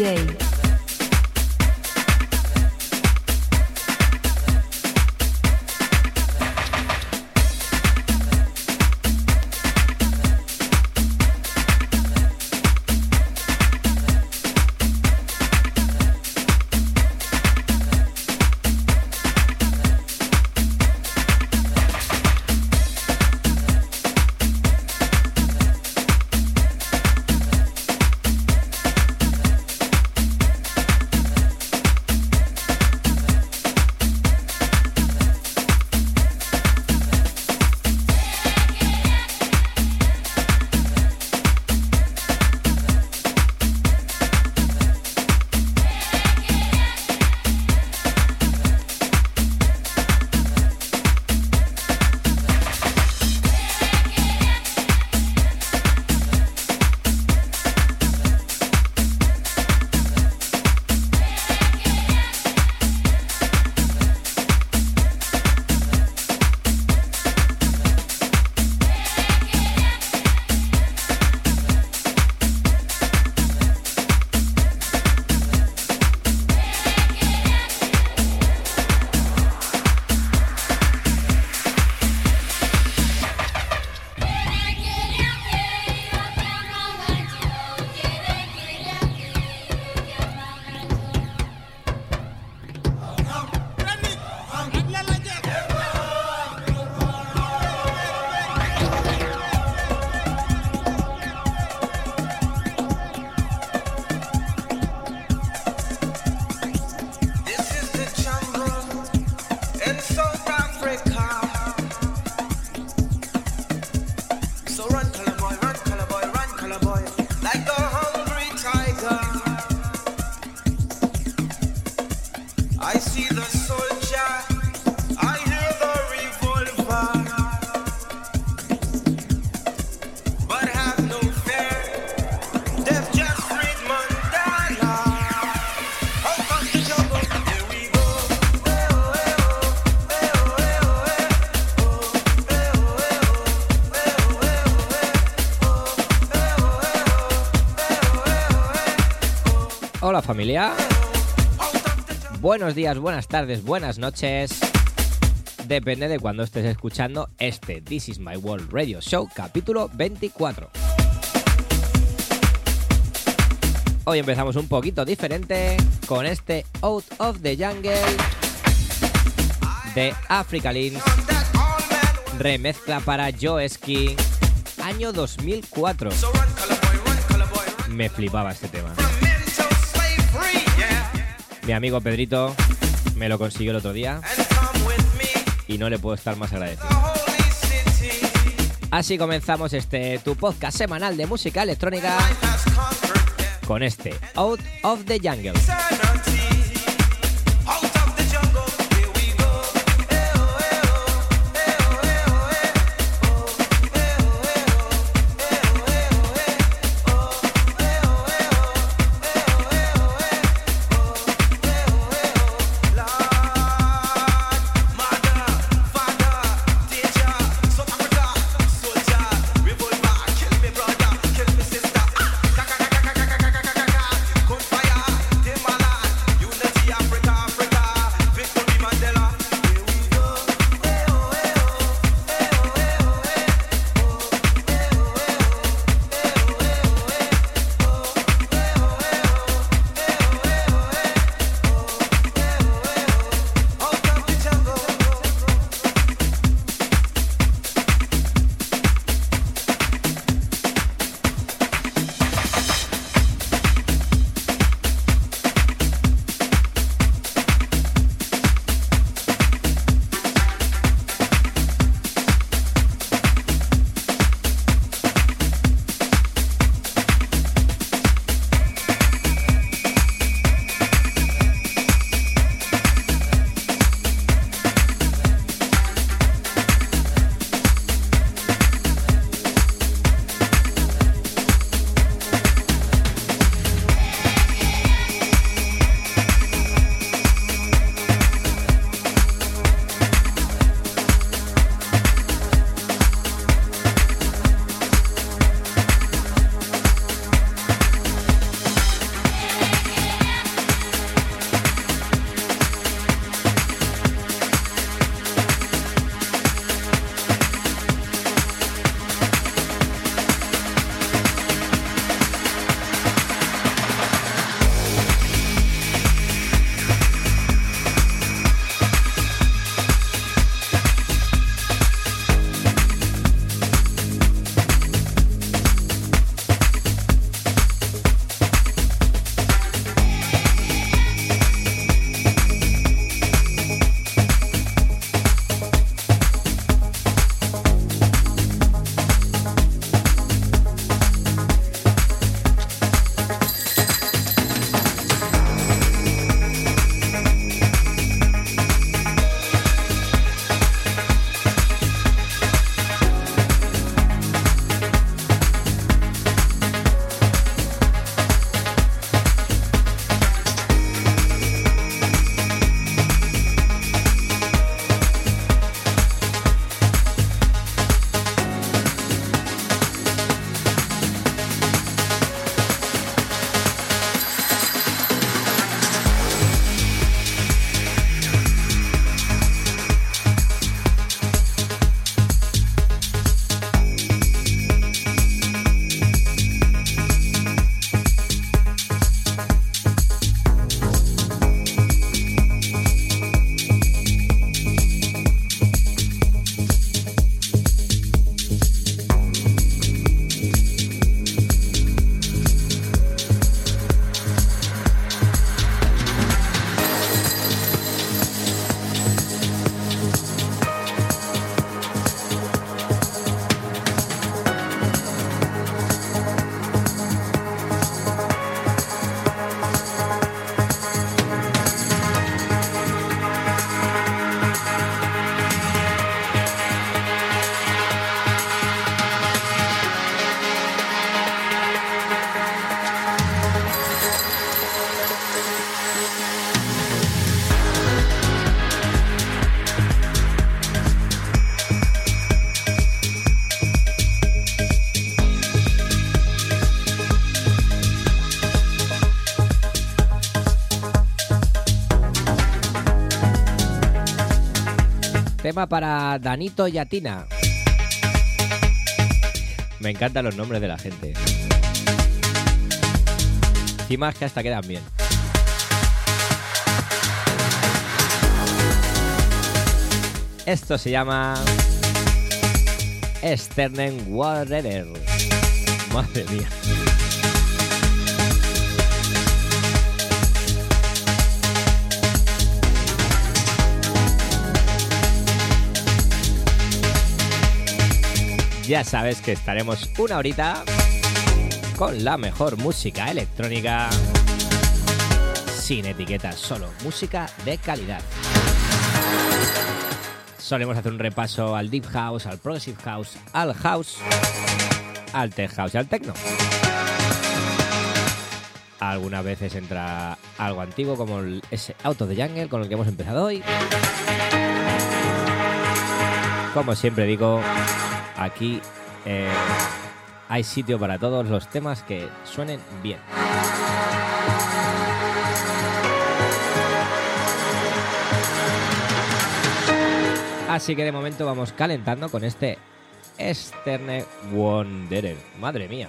DJ. Familia. Buenos días, buenas tardes, buenas noches. Depende de cuando estés escuchando este This Is My World Radio Show, capítulo 24. Hoy empezamos un poquito diferente con este Out of the Jungle de Africa Lynx, remezcla para Joe Ski, año 2004. Me flipaba este tema. Mi amigo Pedrito me lo consiguió el otro día y no le puedo estar más agradecido. Así comenzamos este tu podcast semanal de música electrónica con este Out of the Jungle. Tema para Danito Yatina. Me encantan los nombres de la gente. Encima es que hasta quedan bien. Esto se llama Sternen Water. Madre mía. Ya sabes que estaremos una horita con la mejor música electrónica sin etiquetas, solo música de calidad. Solemos hacer un repaso al Deep House, al Progressive House, al House, al Tech House y al Techno. Algunas veces entra algo antiguo como ese Auto de Jungle con el que hemos empezado hoy. Como siempre digo, Aquí eh, hay sitio para todos los temas que suenen bien. Así que de momento vamos calentando con este Sterne Wanderer. Madre mía.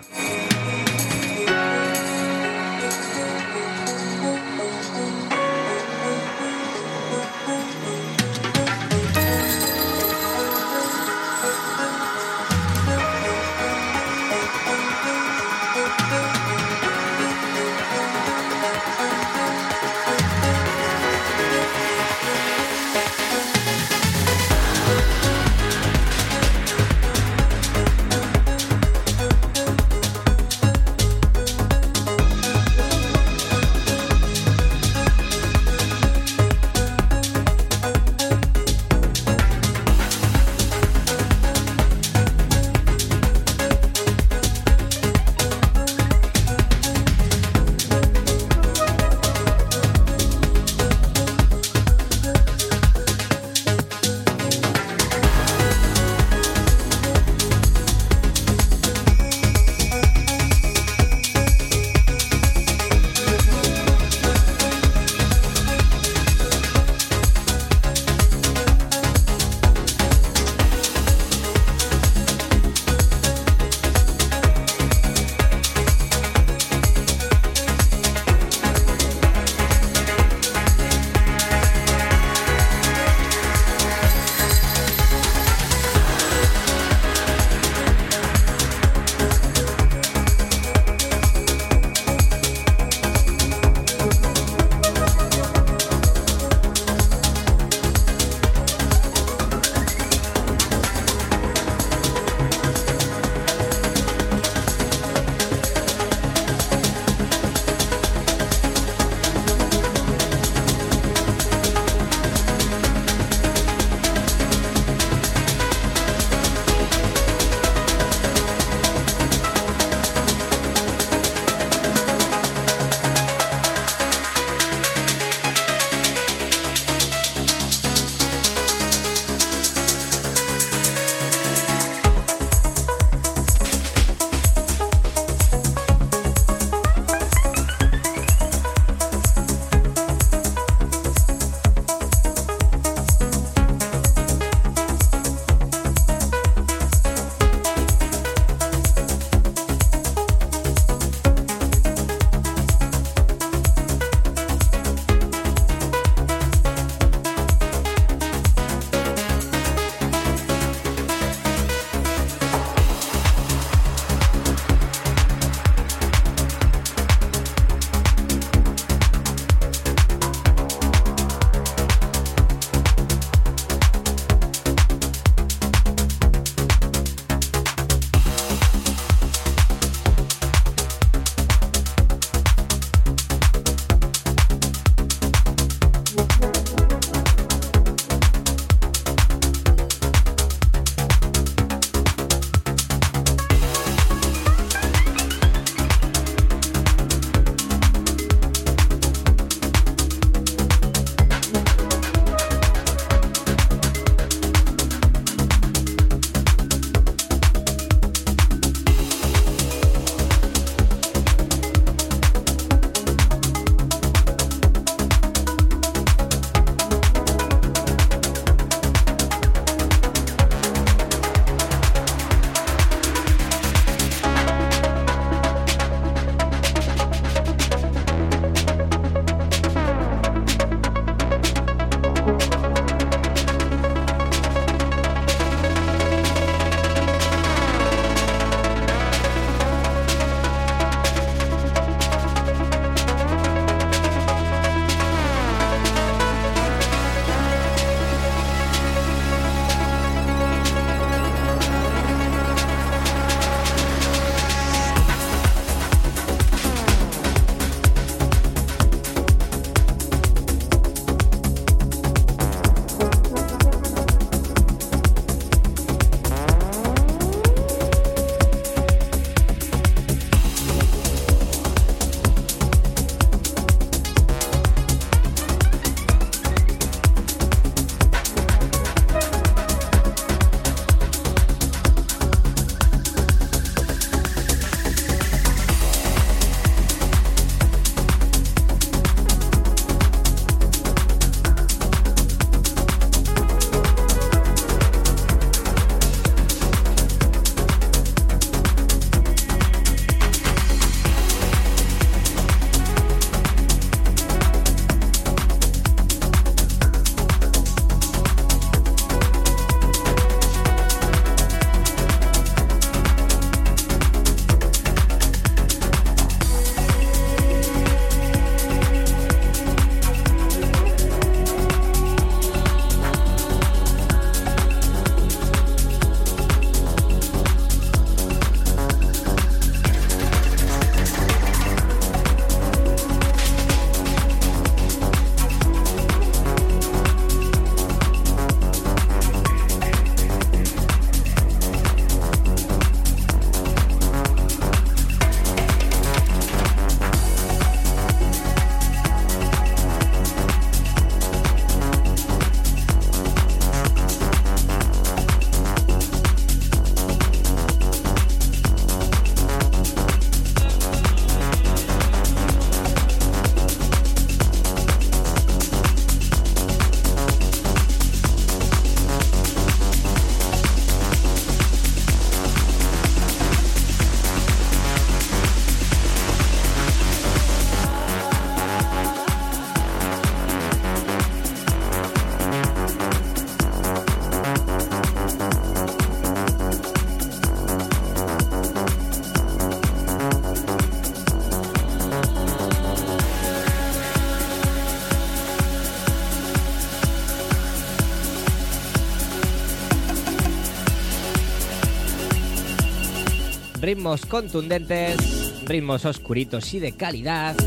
Ritmos contundentes, ritmos oscuritos y de calidad.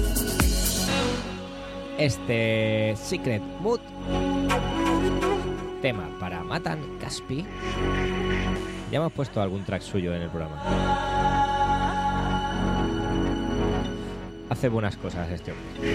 Este Secret Mood, tema para Matan Caspi. Ya hemos puesto algún track suyo en el programa. Hace buenas cosas este hombre.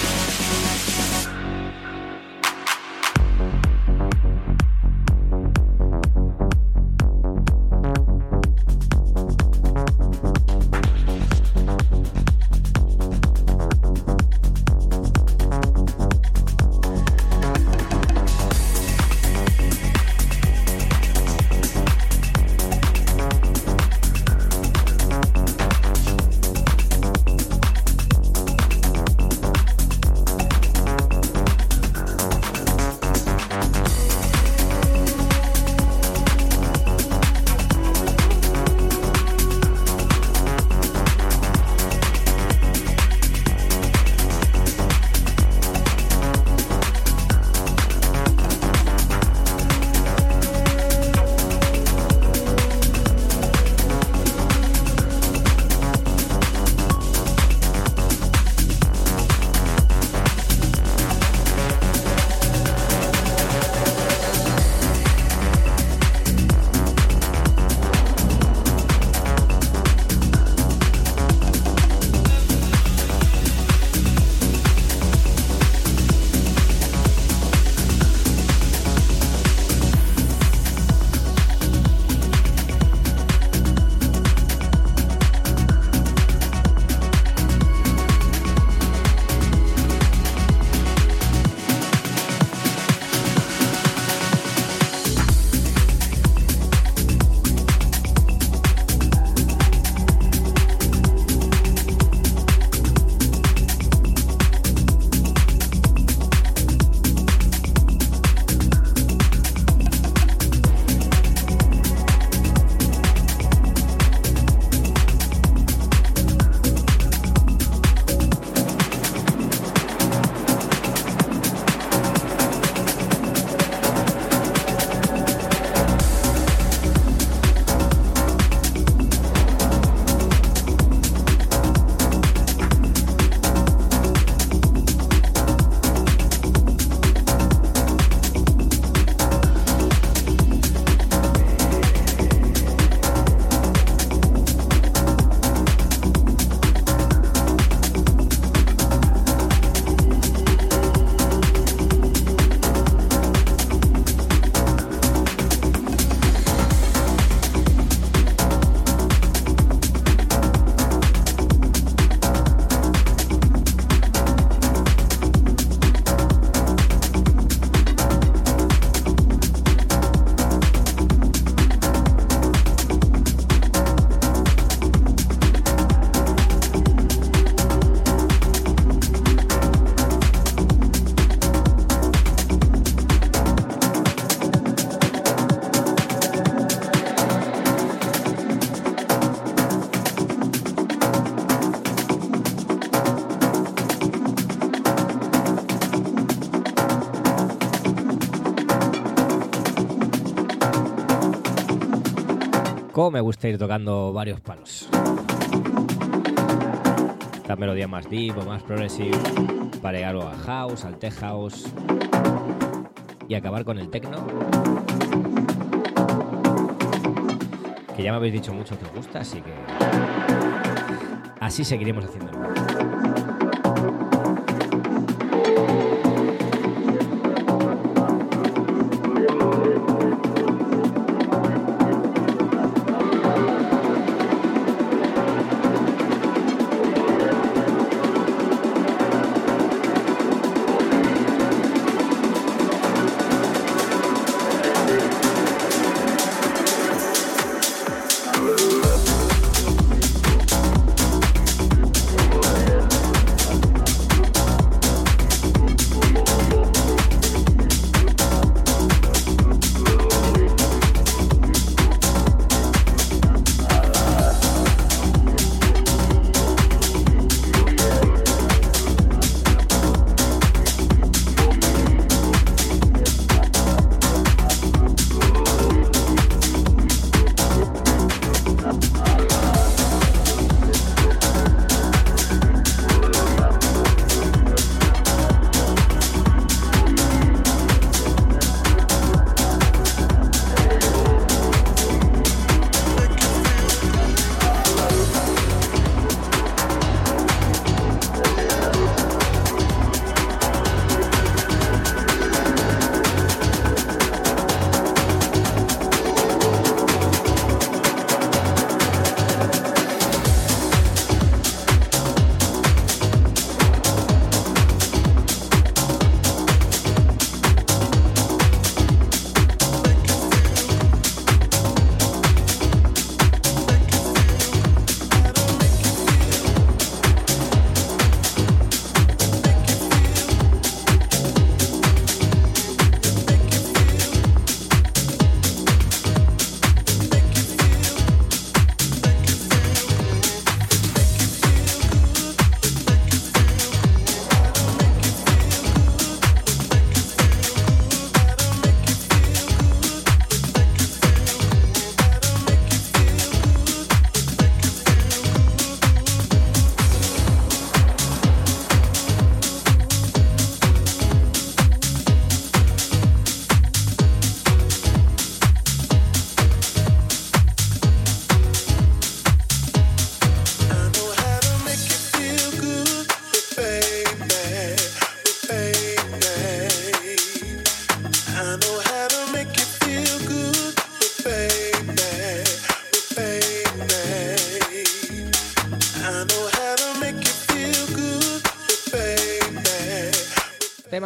me gusta ir tocando varios palos. Esta melodía más deep o más progressive, para llegar a house, al tech house y acabar con el techno. Que ya me habéis dicho mucho que os gusta, así que así seguiremos haciéndolo.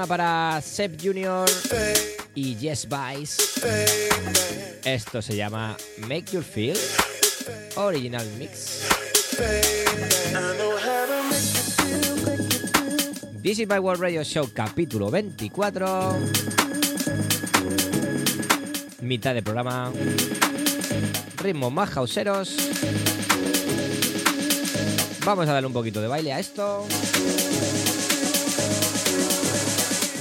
Para Seb Junior y Yes Vice. Esto se llama Make You Feel Original Mix. This is my World Radio Show capítulo 24. Mitad de programa. Ritmos más hauseros. Vamos a darle un poquito de baile a esto.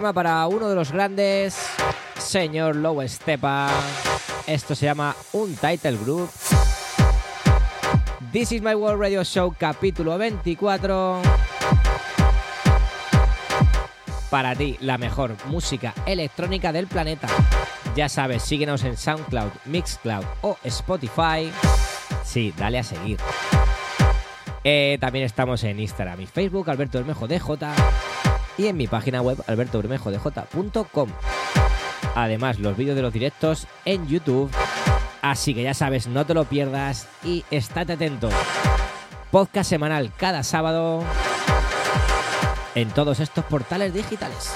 Tema para uno de los grandes, señor Low Stepa. Esto se llama un title group. This is my World Radio Show, capítulo 24. Para ti, la mejor música electrónica del planeta. Ya sabes, síguenos en SoundCloud, Mixcloud o Spotify. Sí, dale a seguir. Eh, también estamos en Instagram y Facebook, Alberto Bermejo DJ, y en mi página web, albertobermejodj.com. Además, los vídeos de los directos en YouTube. Así que ya sabes, no te lo pierdas y estate atento. Podcast semanal cada sábado en todos estos portales digitales.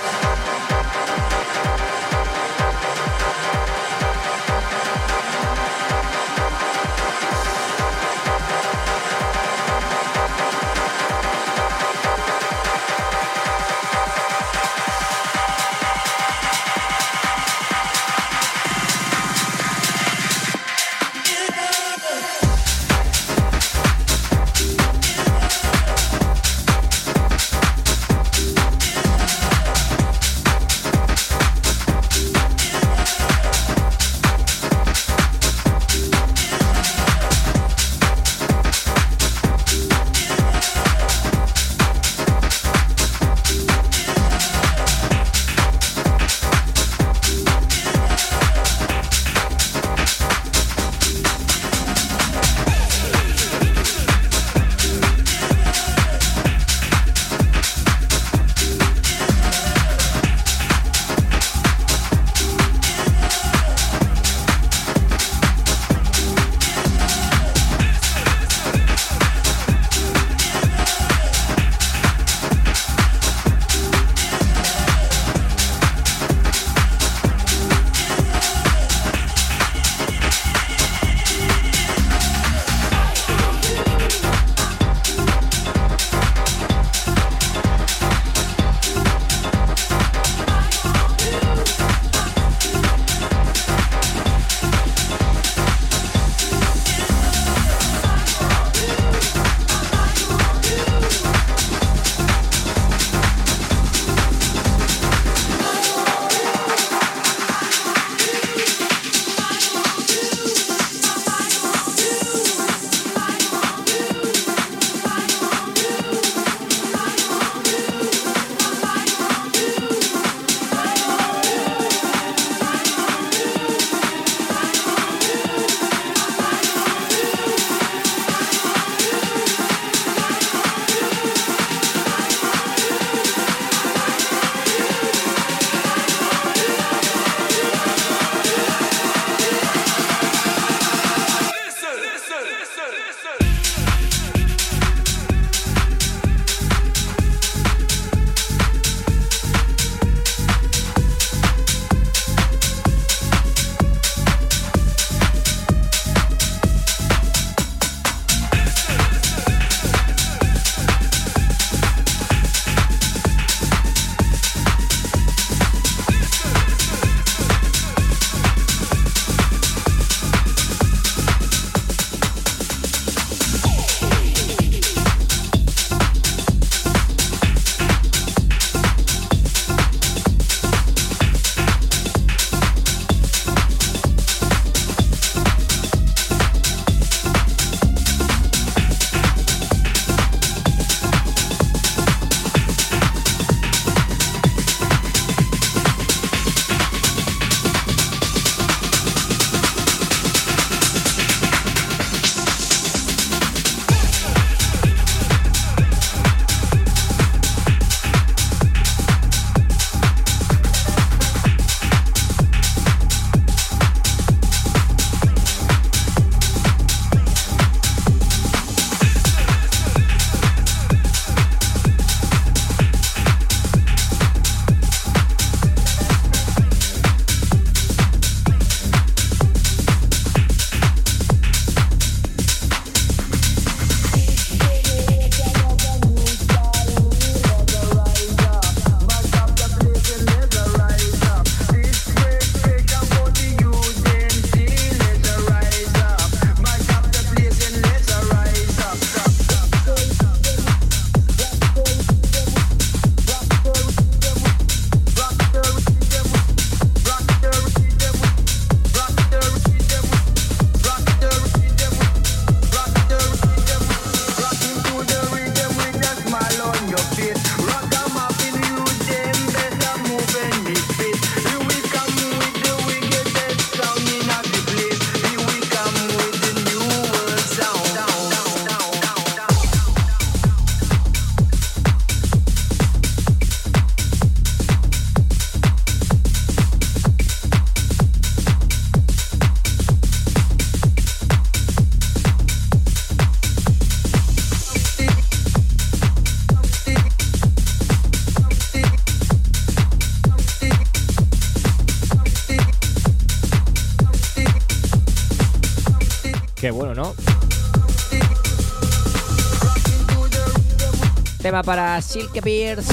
Para Silke Pierce.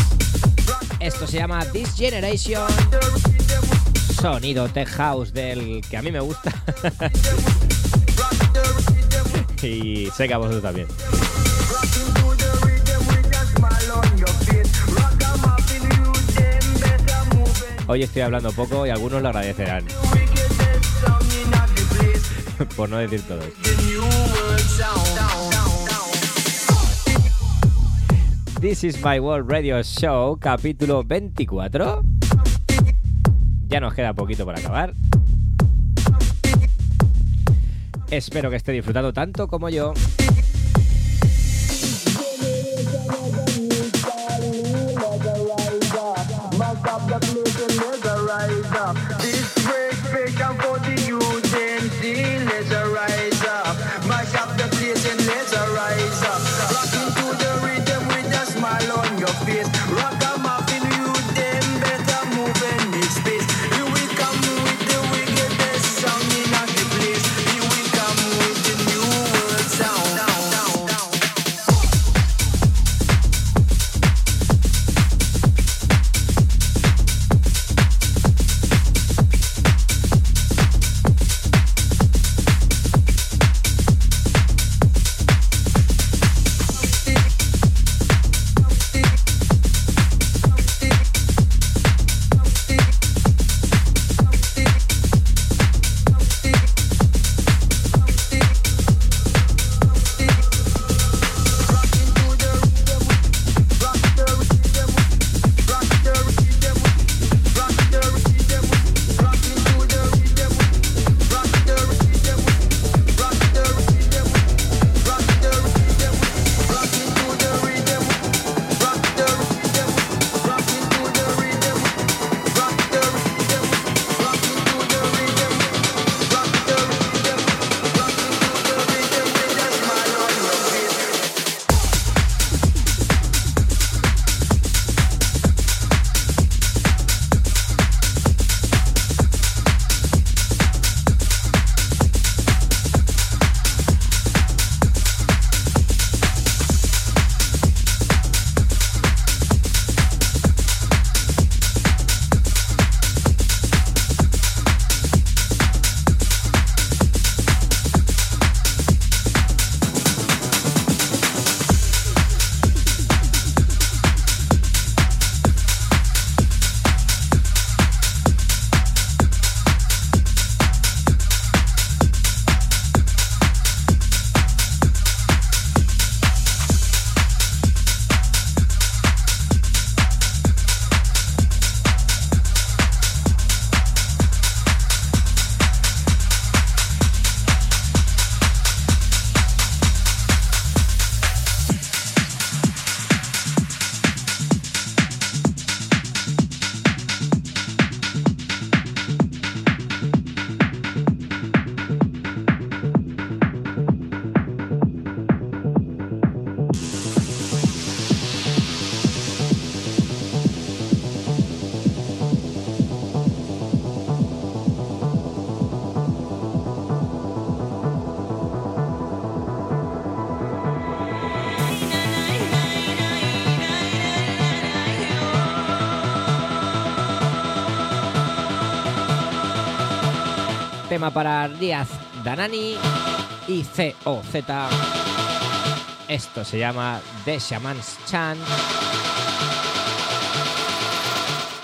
Esto se llama This Generation. Sonido tech house del que a mí me gusta. y sé que a vosotros también. Hoy estoy hablando poco y algunos lo agradecerán. Por no decir todos. This is my World Radio Show, capítulo 24. Ya nos queda poquito para acabar. Espero que esté disfrutando tanto como yo. Para Díaz Danani y COZ. Esto se llama The Shaman's Chan.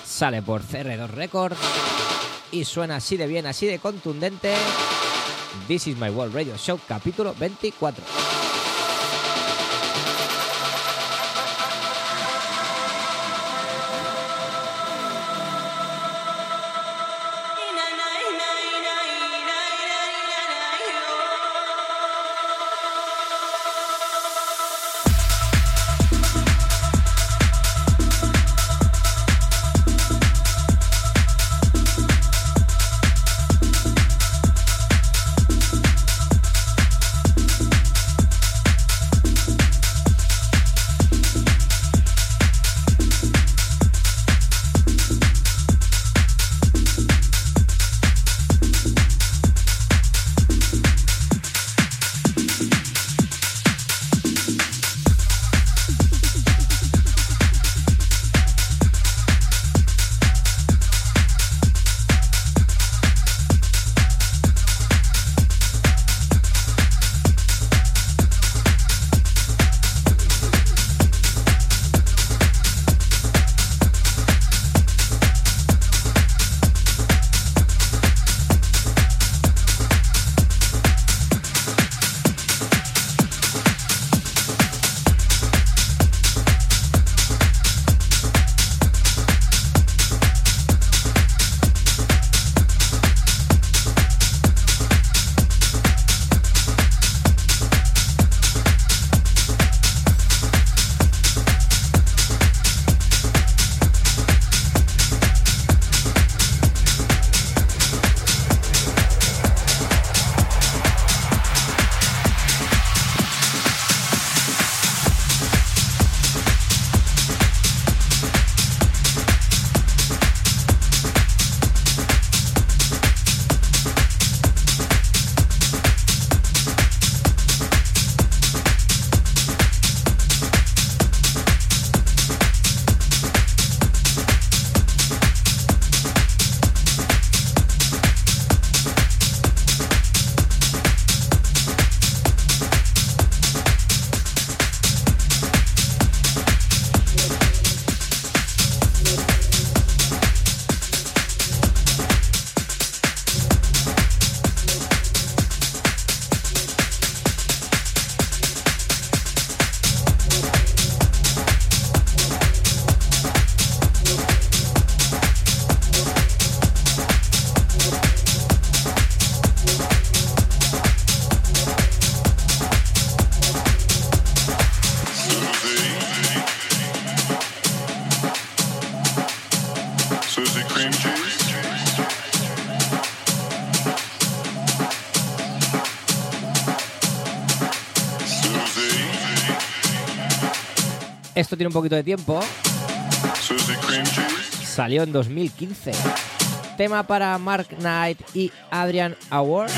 Sale por CR2 Records y suena así de bien, así de contundente. This is my World Radio Show, capítulo 24. Esto tiene un poquito de tiempo. Salió en 2015. Tema para Mark Knight y Adrian Award.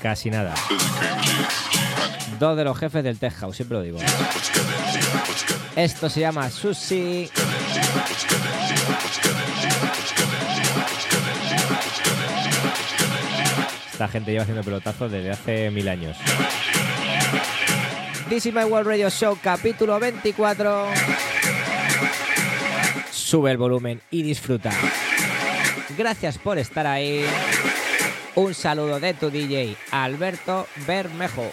Casi nada. Dos de los jefes del Tech House, siempre lo digo. Esto se llama Sushi. Esta gente lleva haciendo pelotazos desde hace mil años. My World Radio Show, capítulo 24. Sube el volumen y disfruta. Gracias por estar ahí. Un saludo de tu DJ, Alberto Bermejo.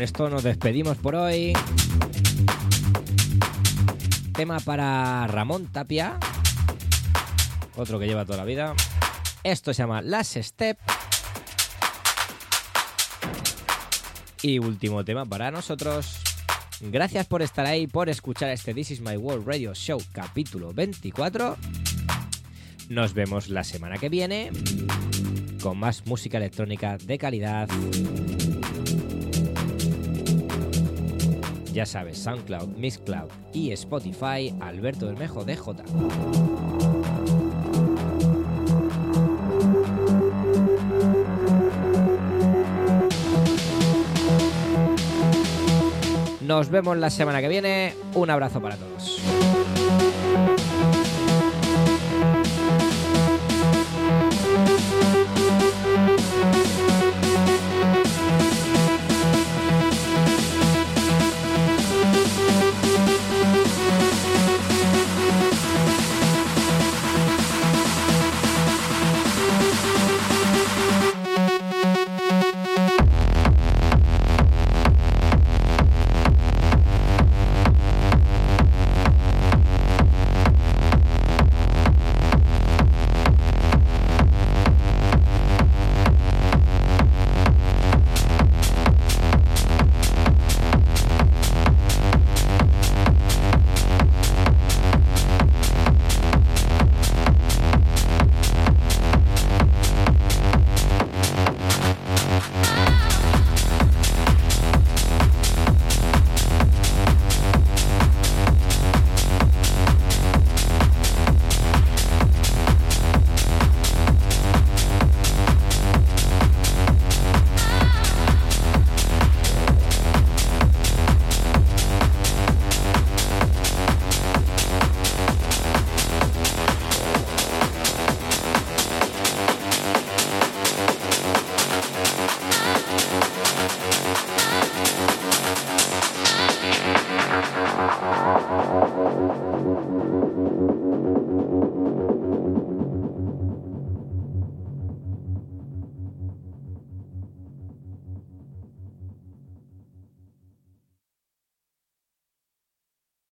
Con esto nos despedimos por hoy. Tema para Ramón Tapia, otro que lleva toda la vida. Esto se llama Last Step. Y último tema para nosotros. Gracias por estar ahí, por escuchar este This Is My World Radio Show capítulo 24. Nos vemos la semana que viene con más música electrónica de calidad. Ya sabes, SoundCloud, Mixcloud y Spotify, Alberto Bermejo DJ. Nos vemos la semana que viene. Un abrazo para todos.